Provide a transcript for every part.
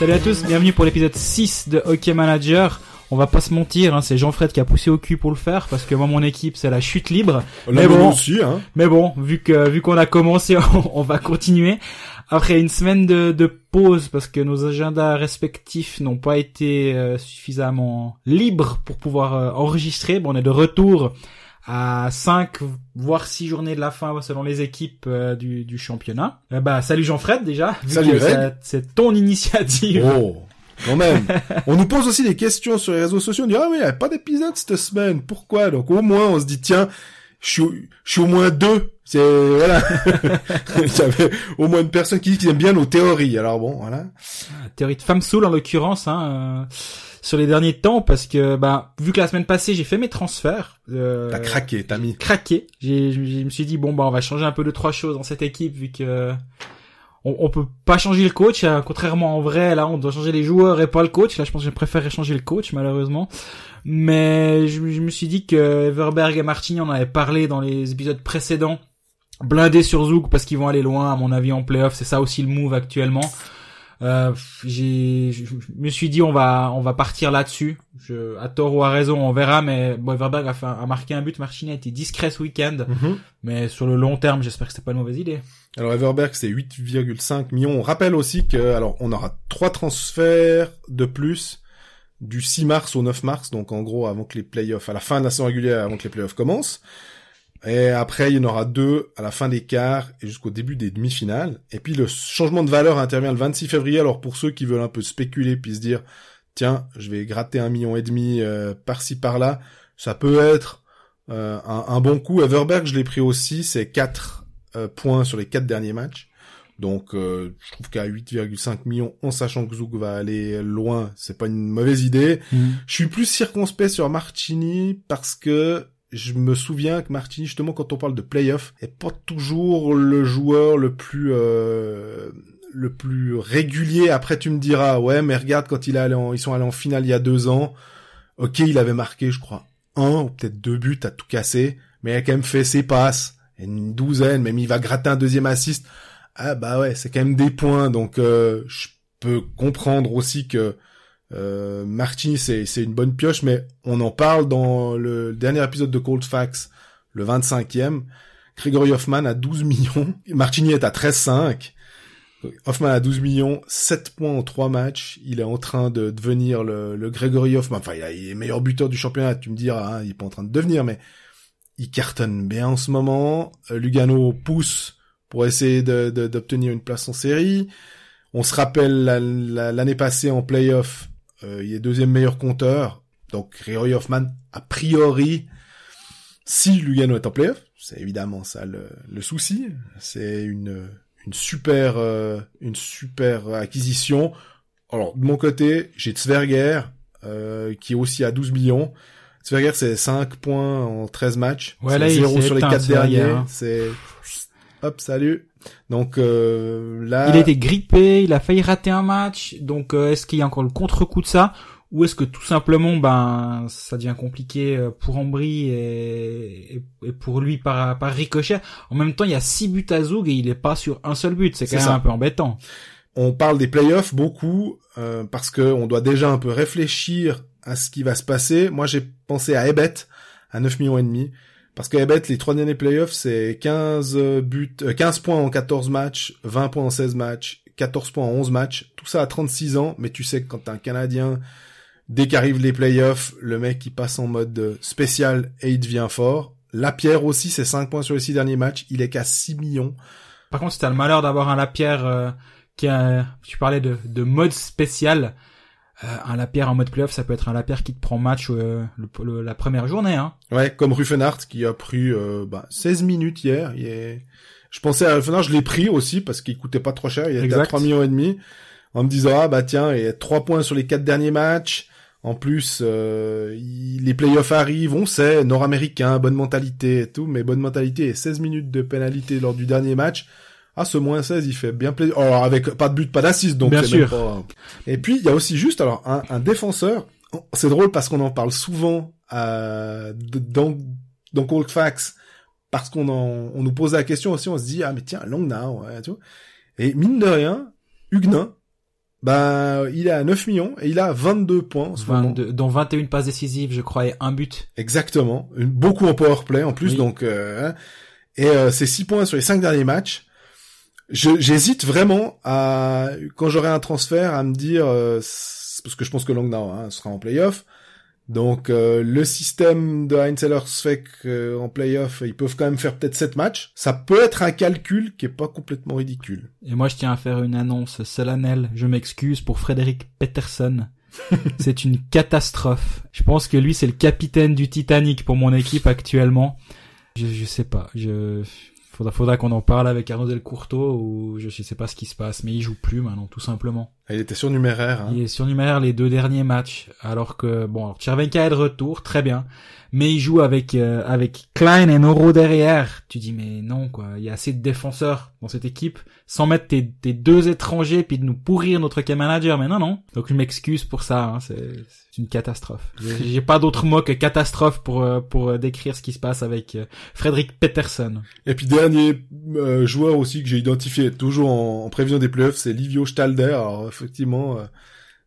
Salut à tous, bienvenue pour l'épisode 6 de Hockey Manager. On va pas se mentir, hein, c'est Jean-Fred qui a poussé au cul pour le faire parce que moi mon équipe c'est la chute libre. mais bon, aussi, hein. mais bon, vu que vu qu'on a commencé, on, va continuer. Après une semaine de, de pause parce que nos agendas respectifs n'ont pas été euh, suffisamment libres pour pouvoir euh, enregistrer, bon on est de retour à 5 voire 6 journées de la fin selon les équipes euh, du, du championnat. bah salut Jean-Fred déjà. Salut C'est ton initiative. Oh quand même. on nous pose aussi des questions sur les réseaux sociaux. On dit ah oui, il n'y a pas d'épisode cette semaine. Pourquoi? Donc au moins on se dit tiens, je suis, je suis au moins deux. C'est voilà. Il y avait au moins une personne qui dit qu'il aime bien nos théories. Alors bon, voilà. Ah, théorie de femme soul en l'occurrence. Hein, euh, sur les derniers temps parce que bah vu que la semaine passée j'ai fait mes transferts euh, t'as craqué t'as mis craqué j'ai je me suis dit bon bah on va changer un peu de trois choses dans cette équipe vu que on, on peut pas changer le coach, hein, contrairement en vrai, là, on doit changer les joueurs et pas le coach. Là, je pense que je préférerais changer le coach, malheureusement. Mais je, me suis dit que Everberg et Martini, on en avait parlé dans les épisodes précédents. Blindés sur Zouk parce qu'ils vont aller loin, à mon avis, en playoff. C'est ça aussi le move actuellement. Euh, j'ai, je me suis dit on va on va partir là-dessus. Je, à tort ou à raison, on verra. Mais bon, Everberg a, fait, a marqué un but. Martini a été discret ce week-end. Mhm. Mais sur le long terme, j'espère que c'est pas une mauvaise idée. Alors Everberg c'est 8,5 millions. On rappelle aussi que alors on aura trois transferts de plus du 6 mars au 9 mars, donc en gros avant que les playoffs, à la fin de la saison régulière, avant que les playoffs commencent. Et après, il y en aura deux à la fin des quarts et jusqu'au début des demi-finales. Et puis le changement de valeur intervient le 26 février. Alors pour ceux qui veulent un peu spéculer puis se dire, tiens, je vais gratter un million et demi euh, par-ci par-là, ça peut être euh, un, bon coup. Everberg, je l'ai pris aussi, c'est 4 euh, points sur les quatre derniers matchs. Donc euh, je trouve qu'à 8,5 millions, en sachant que Zouk va aller loin, c'est pas une mauvaise idée. Mhm. Je suis plus circonspect sur Martini parce que je me souviens que Martini, justement, quand on parle de playoff, est pas toujours le joueur le plus euh, le plus régulier. Après, tu me diras, ouais, mais regarde quand il est allé ils sont allés en finale il y a deux ans. Ok, il avait marqué, je crois, un ou peut-être deux buts à tout casser, mais il a quand même fait ses passes une douzaine, même il va gratter un deuxième assist. Ah bah ouais, c'est quand même des points, donc euh, je peux comprendre aussi que euh, Martini c'est une bonne pioche, mais on en parle dans le dernier épisode de Cold Facts, le 25e. Gregory Hoffman a 12 millions, Martini est à 13,5. Hoffman a 12 millions, 7 points en 3 matchs. Il est en train de devenir le, le Gregory Hoffman. Enfin, il, est meilleur buteur du championnat. Tu me diras, hein, il est pas en train de devenir, mais il cartonne bien en ce moment. Euh, Lugano pousse pour essayer d'obtenir de, une place en série. On se rappelle l'année passée en playoff, euh, il est deuxième meilleur compteur. Donc Roy Hoffman, a priori, si Lugano est en playoff, c'est évidemment ça le, souci. C'est une, une super euh, une super acquisition. Alors de mon côté, j'ai Tsverger euh, qui est aussi à 12 millions. Sverger, c'est 5 points en 13 matchs. Ouais, là, 0 sur les 4 derniers. Hein. C'est, hop, salut. Donc, euh, là. Il a été grippé, il a failli rater un match. Donc, euh, est-ce qu'il y a encore le contre-coup de ça? Ou est-ce que tout simplement, ben, ça devient compliqué euh, pour Ambry et, et, pour lui par, par ricochet? En même temps, il y a 6 buts à Zoug et il est pas sur un seul but. C'est quand même un peu embêtant. On parle des playoffs beaucoup euh, parce que on doit déjà un peu réfléchir à ce qui va se passer. Moi, j'ai pensé à Ebet, à 9 millions et demi. Parce que Ebet, les trois derniers playoffs, c'est 15 buts, 15 euh, points en 14 matchs, 20 points en 16 matchs, 14 points en 11 matchs. Tout ça à 36 ans. Mais tu sais que quand t'es un Canadien, dès qu'arrivent les playoffs, le mec, il passe en mode spécial et il devient fort. Lapierre aussi, c'est 5 points sur les 6 derniers matchs. Il est qu'à 6 millions. Par contre, si t'as le malheur d'avoir un Lapierre euh, qui a, tu parlais de, de mode spécial, euh, un Lapierre en mode playoff, ça peut être un Lapierre qui te prend match euh, la première journée. Hein. Ouais, comme Ruffenhardt qui a pris euh, bah, 16 minutes hier. Il est... Je pensais à Ruffenhardt, je l'ai pris aussi parce qu'il coûtait pas trop cher. Il était à 3 millions et demi. En me disant ah bah tiens, il y a 3 points sur les quatre derniers matchs. En plus, les playoffs arrivent, on sait, nord-américain, bonne mentalité et tout, mais bonne mentalité et 16 minutes de pénalité lors du dernier match ah ce moins 16 il fait bien plaisir alors avec pas de but pas d'assist donc bien sûr pas... et puis il y a aussi juste alors un, un défenseur c'est drôle parce qu'on en parle souvent euh, dans dans Cold Facts parce qu'on en, on nous pose la question aussi on se dit ah mais tiens Long Now ouais, tu vois et mine de rien Huguenin bah, il est à 9 millions et il a 22 points en ce moment. 22, dont 21 passes décisives, je crois, et un but. Exactement. Une- Beaucoup en power play en plus, Oui. donc euh, hein. et euh, c'est 6 points sur les 5 derniers matchs. J'hésite vraiment à quand j'aurai un transfert à me dire euh, parce que je pense que Langnau hein, sera en playoff. Donc euh, le système de Heinz Sellers fait qu'en playoff, ils peuvent quand même faire peut-être 7 matchs. Ça peut être un calcul qui est pas complètement ridicule. Et moi, je tiens à faire une annonce solennelle. Je m'excuse pour Frédéric Peterson. c'est une catastrophe. Je pense que lui, c'est le capitaine du Titanic pour mon équipe actuellement. Je, je sais pas. Je, faudra, faudra qu'on en parle avec Arnaud Delcourteau ou je sais pas ce qui se passe, mais il joue plus maintenant, tout simplement. Il était surnuméraire. Hein. Il est surnuméraire les deux derniers matchs, alors que bon, alors est de retour, très bien, mais il joue avec euh, avec Klein et Noro derrière. Tu dis mais non quoi, il y a assez de défenseurs dans cette équipe, sans mettre tes, tes deux étrangers puis de nous pourrir notre game manager. Mais non non, donc je m'excuse pour ça, hein, c'est une catastrophe. J'ai pas d'autre mot que catastrophe pour euh, pour euh, décrire ce qui se passe avec euh, Frédéric Peterson. Et puis dernier euh, joueur aussi que j'ai identifié toujours en, en prévision des playoffs, c'est Livio Stalder. Alors effectivement, euh,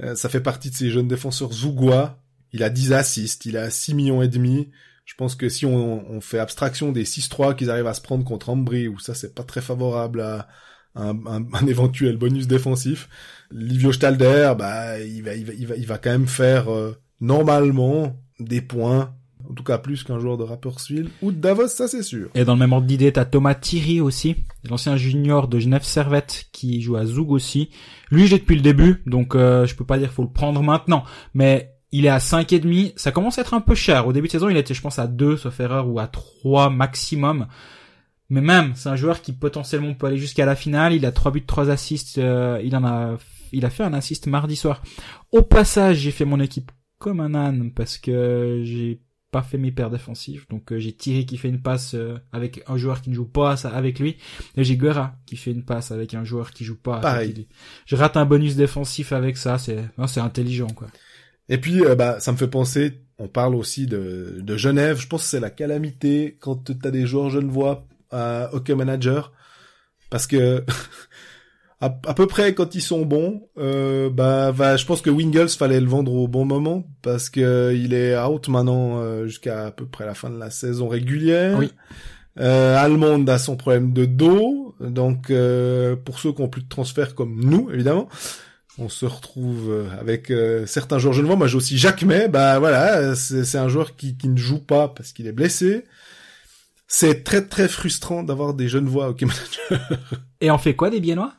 euh, ça fait partie de ces jeunes défenseurs zougois. Il a 10 assists, il a 6 millions et demi. Je pense que si on, on fait abstraction des 6-3 qu'ils arrivent à se prendre contre Ambry, où ça c'est pas très favorable à un, un- un éventuel bonus défensif, Livio Stalder, bah il va, il va, il va, il va quand même faire euh, normalement des points, en tout cas plus qu'un joueur de Rapperswil ou de Davos, ça c'est sûr. Et dans le même ordre d'idée, t'as Thomas Thierry aussi, l'ancien junior de Genève Servette qui joue à Zoug aussi. Lui, j'ai depuis le début, donc euh, je peux pas dire qu'il faut le prendre maintenant, mais il est à 5 et demi. Ça commence à être un peu cher. Au début de saison, il était, je pense, à 2, sauf erreur, ou à 3 maximum. Mais même, c'est un joueur qui potentiellement peut aller jusqu'à la finale. Il a 3 buts, 3 assists. euh, il en a, il a fait un assist mardi soir. Au passage, j'ai fait mon équipe comme un âne parce que j'ai pas fait mes paires défensifs. Donc euh, j'ai Thierry qui fait une passe euh, avec un joueur qui ne joue pas avec lui. Et j'ai Guerra qui fait une passe avec un joueur qui joue pas Pareil. avec lui. Je rate un bonus défensif avec ça. C'est, non, c'est intelligent quoi. Et puis, euh, bah, ça me fait penser, on parle aussi de, de Genève. Je pense que c'est la calamité quand t'as des joueurs genevois à Hockey Manager. Parce que, à, à peu près quand ils sont bons, euh, bah, va, je pense que Wingles fallait le vendre au bon moment. Parce que il est out maintenant euh, jusqu'à à peu près la fin de la saison régulière. Oui. Euh, Allemande a son problème de dos. Donc, euh, pour ceux qui ont plus de transfert comme nous, évidemment on se retrouve euh, avec euh, certains joueurs genevois. Moi, j'ai aussi Jacques May. Bah voilà, c'est un joueur qui, qui ne joue pas parce qu'il est blessé. C'est très très frustrant d'avoir des genevois au hockey manager. Et on fait quoi des Biennois?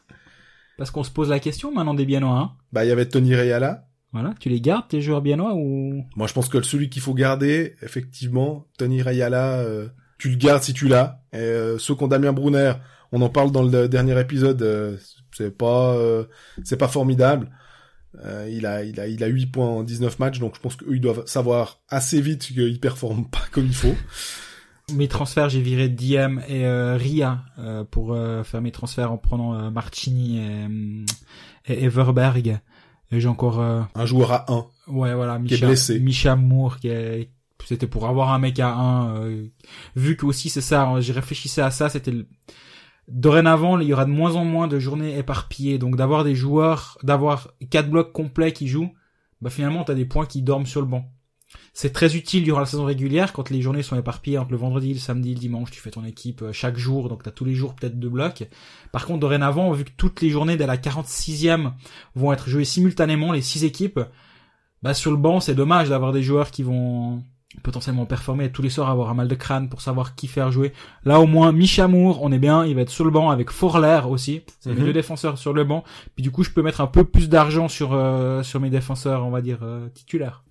Parce qu'on se pose la question maintenant des Biennois. Hein Bah il y avait Tony Rayala. voilà, tu les gardes tes joueurs Biennois ou? Moi, je pense que celui qu'il faut garder, effectivement, Tony Rayala, euh, tu le gardes si tu l'as. Et euh, ceux qui ont Damien Brunner, on en parle dans le dernier épisode. euh, c'est pas euh, c'est pas formidable. Euh, il a il a il a 8 points en 19 matchs, donc je pense qu'eux ils doivent savoir assez vite qu'ils performent pas comme il faut. Mes transferts J'ai viré Diem et euh, Ria euh, pour euh, faire mes transferts en prenant euh, Marchini et, euh, et Everberg. Et j'ai encore euh, Un joueur à 1. Ouais, voilà, Qui est blessé. Misha Moore, qui est, c'était pour avoir un mec à 1, vu que aussi c'est ça, hein, j'ai réfléchissais à ça, c'était le... dorénavant, il y aura de moins en moins de journées éparpillées, donc d'avoir des joueurs, d'avoir quatre blocs complets qui jouent, bah finalement t'as des points qui dorment sur le banc. C'est très utile durant la saison régulière quand les journées sont éparpillées entre le vendredi, le samedi, le dimanche, tu fais ton équipe euh, chaque jour, donc t'as tous les jours peut-être deux blocs. Par contre, dorénavant, vu que toutes les journées dès la 46e vont être jouées simultanément, les six équipes, bah sur le banc, c'est dommage d'avoir des joueurs qui vont potentiellement performer et tous les soirs avoir un mal de crâne pour savoir qui faire jouer. Là au moins, Michamour, on est bien, il va être sur le banc avec Forler aussi. C'est mes Mhm. deux défenseurs sur le banc. Puis du coup, je peux mettre un peu plus d'argent sur euh, sur mes défenseurs, on va dire euh, titulaires.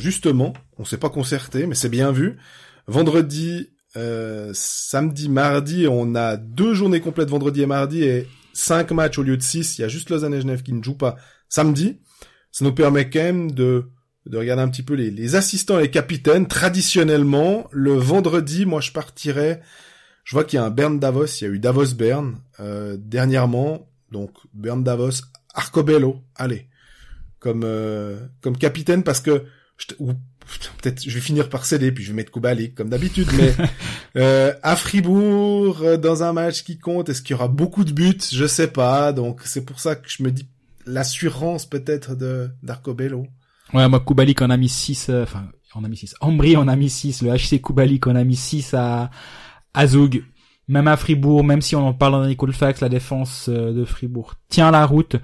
Justement, on s'est pas concerté, mais c'est bien vu. Vendredi, euh, samedi, mardi, on a deux journées complètes vendredi et mardi et cinq matchs au lieu de six. Il y a juste Lausanne et Genève qui ne jouent pas samedi. Ça nous permet quand même de, de regarder un petit peu les, assistants et les capitaines. Traditionnellement, le vendredi, moi je partirais. Je vois qu'il y a un Bern Davos, il y a eu Davos Bern euh, dernièrement. Donc Bern Davos, Arcobello, allez, comme euh, comme capitaine parce que je- ou peut-être je vais finir par céder puis je vais mettre Kubalik comme d'habitude mais euh, à Fribourg euh, dans un match qui compte est-ce qu'il y aura beaucoup de buts? Je sais pas donc c'est pour ça que je me dis l'assurance peut-être de d'Arcobello Ouais, moi, Kubalik, on a mis 6, enfin, on a mis 6. Ambry, on a mis 6. Le HC Kubalik, on a mis 6 à, à Zug. Même à Fribourg, même si on en parle dans les Colfax, la défense euh, de Fribourg tient la route.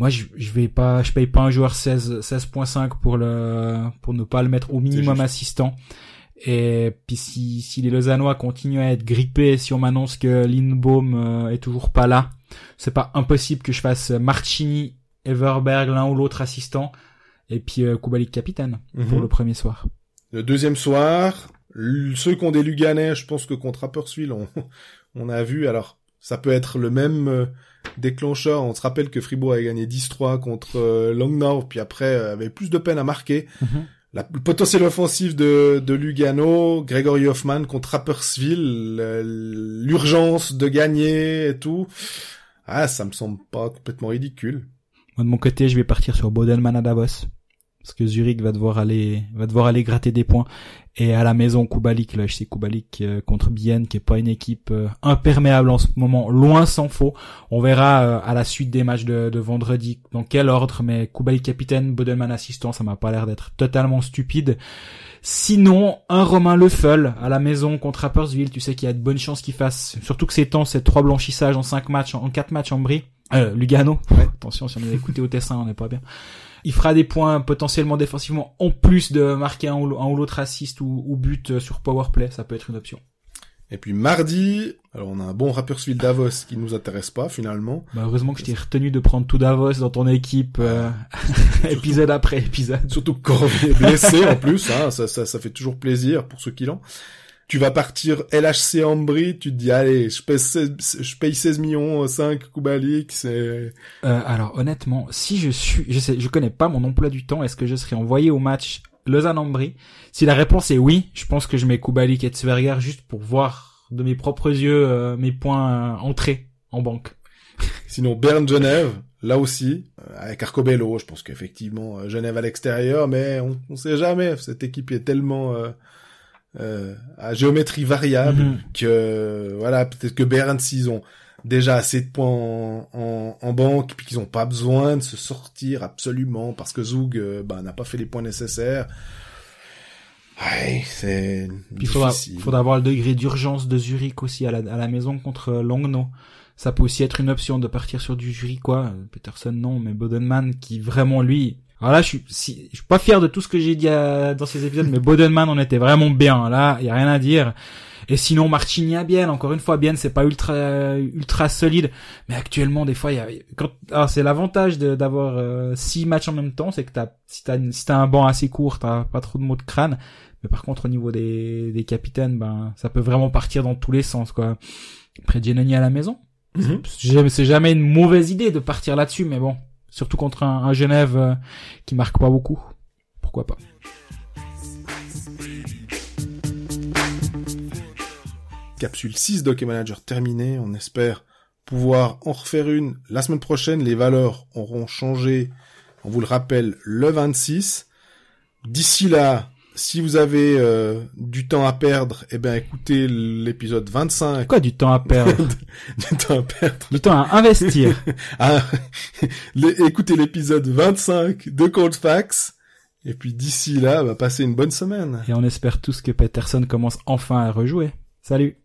Moi, je, je vais pas, je paye pas un joueur 16, 16.5 pour le, pour ne pas le mettre au minimum assistant. Et puis si, si les Lausannois continuent à être grippés, si on m'annonce que Lindbaum euh, est toujours pas là, c'est pas impossible que je fasse Marchini, Everberg, l'un ou l'autre assistant, et puis euh, Kubalik capitaine pour Mhm. le premier soir. Le deuxième soir, ceux qui ont des Luganais, je pense que contre Rapperswil, on, on a vu, alors ça peut être le même euh, déclencheur. On se rappelle que Fribourg a gagné 10-3 contre euh, Langnau, puis après euh, avait plus de peine à marquer. La, le potentiel offensif de, de Lugano, Gregory Hoffman contre Rapperswil, l'urgence de gagner et tout. Ah, ça me semble pas complètement ridicule. Moi de mon côté, je vais partir sur Bodelman à Davos. Parce que Zurich va devoir aller, va devoir aller gratter des points. Et à la maison, Kubalik, le HC Kubalik euh, contre Bienne, qui est pas une équipe euh, imperméable en ce moment, loin s'en faut. On verra euh, à la suite des matchs de, de vendredi dans quel ordre, mais Kubalik capitaine, Bodelman assistant, ça m'a pas l'air d'être totalement stupide. Sinon, un Romain Lefeul à la maison contre Rapperswil, tu sais qu'il y a de bonnes chances qu'il fasse, surtout que ces temps, c'est trois blanchissages en cinq matchs, en quatre matchs en bris. Euh, Lugano. Ouais. Attention, si on avait écouté au Tessin, on n'est pas bien. Il fera des points potentiellement défensivement, en plus de marquer un ou, un ou l'autre assist ou, ou but euh, sur powerplay, ça peut être une option. Et puis mardi, alors on a un bon Rapperswil Davos qui nous intéresse pas finalement. Bah, heureusement que je t'ai retenu de prendre tout Davos dans ton équipe, euh, épisode après épisode. Surtout que Cormier est blessé en plus, hein, ça, ça, ça fait toujours plaisir pour ceux qui l'ont. Tu vas partir LHC Ambry, tu te dis allez, je paye 16, je paye 16 millions, 5 Kubalik, c'est... Euh, alors honnêtement, si je suis, je sais, je connais pas mon emploi du temps, est-ce que je serai envoyé au match Lausanne-Ambry Si la réponse est oui, je pense que je mets Kubalik et Tsverger juste pour voir de mes propres yeux euh, mes points euh, entrés en banque. Sinon Berne-Genève, là aussi, euh, avec Arcobello, je pense qu'effectivement euh, Genève à l'extérieur, mais on, on sait jamais, cette équipe est tellement euh, à géométrie variable Mhm. que voilà, peut-être que Berne s'ils ont déjà assez de points en, en, en banque, puis qu'ils ont pas besoin de se sortir absolument parce que Zug euh, bah, n'a pas fait les points nécessaires. Ouais, c'est il faudra, faudra avoir le degré d'urgence de Zurich aussi à la, à la maison contre Langnau. Ça peut aussi être une option de partir sur du Zurich, quoi. Euh, Peterson, non, mais Bodenman, qui vraiment, lui... Alors là, je suis, si, je suis pas fier de tout ce que j'ai dit euh, dans ces épisodes, mais Bodenman, on était vraiment bien. Là, il y a rien à dire. Et sinon, Marchini à Bienne, encore une fois, Bienne, c'est pas ultra, ultra solide. Mais actuellement, des fois, il y a, quand, alors c'est l'avantage d'avoir euh, six matchs en même temps, c'est que t'as, si t'as, si t'as un banc assez court, t'as pas trop de mots de crâne. Mais par contre, au niveau des, des capitaines, ben, ça peut vraiment partir dans tous les sens, quoi. Après, Giannoni à la maison. Mhm. C'est jamais une mauvaise idée de partir là-dessus, mais bon. Surtout contre un, Genève euh, qui marque pas beaucoup. Pourquoi pas. Capsule 6 Doc Manager terminée. On espère pouvoir en refaire une la semaine prochaine. Les valeurs auront changé, on vous le rappelle, le 26. D'ici là, si vous avez euh, du temps à perdre, eh ben écoutez l'épisode 25. Quoi du temps à perdre? Du temps à perdre. Du temps à investir. Ah, les- écoutez l'épisode 25 de Coldfax. Et puis d'ici là, bah, passez une bonne semaine. Et on espère tous que Peterson commence enfin à rejouer. Salut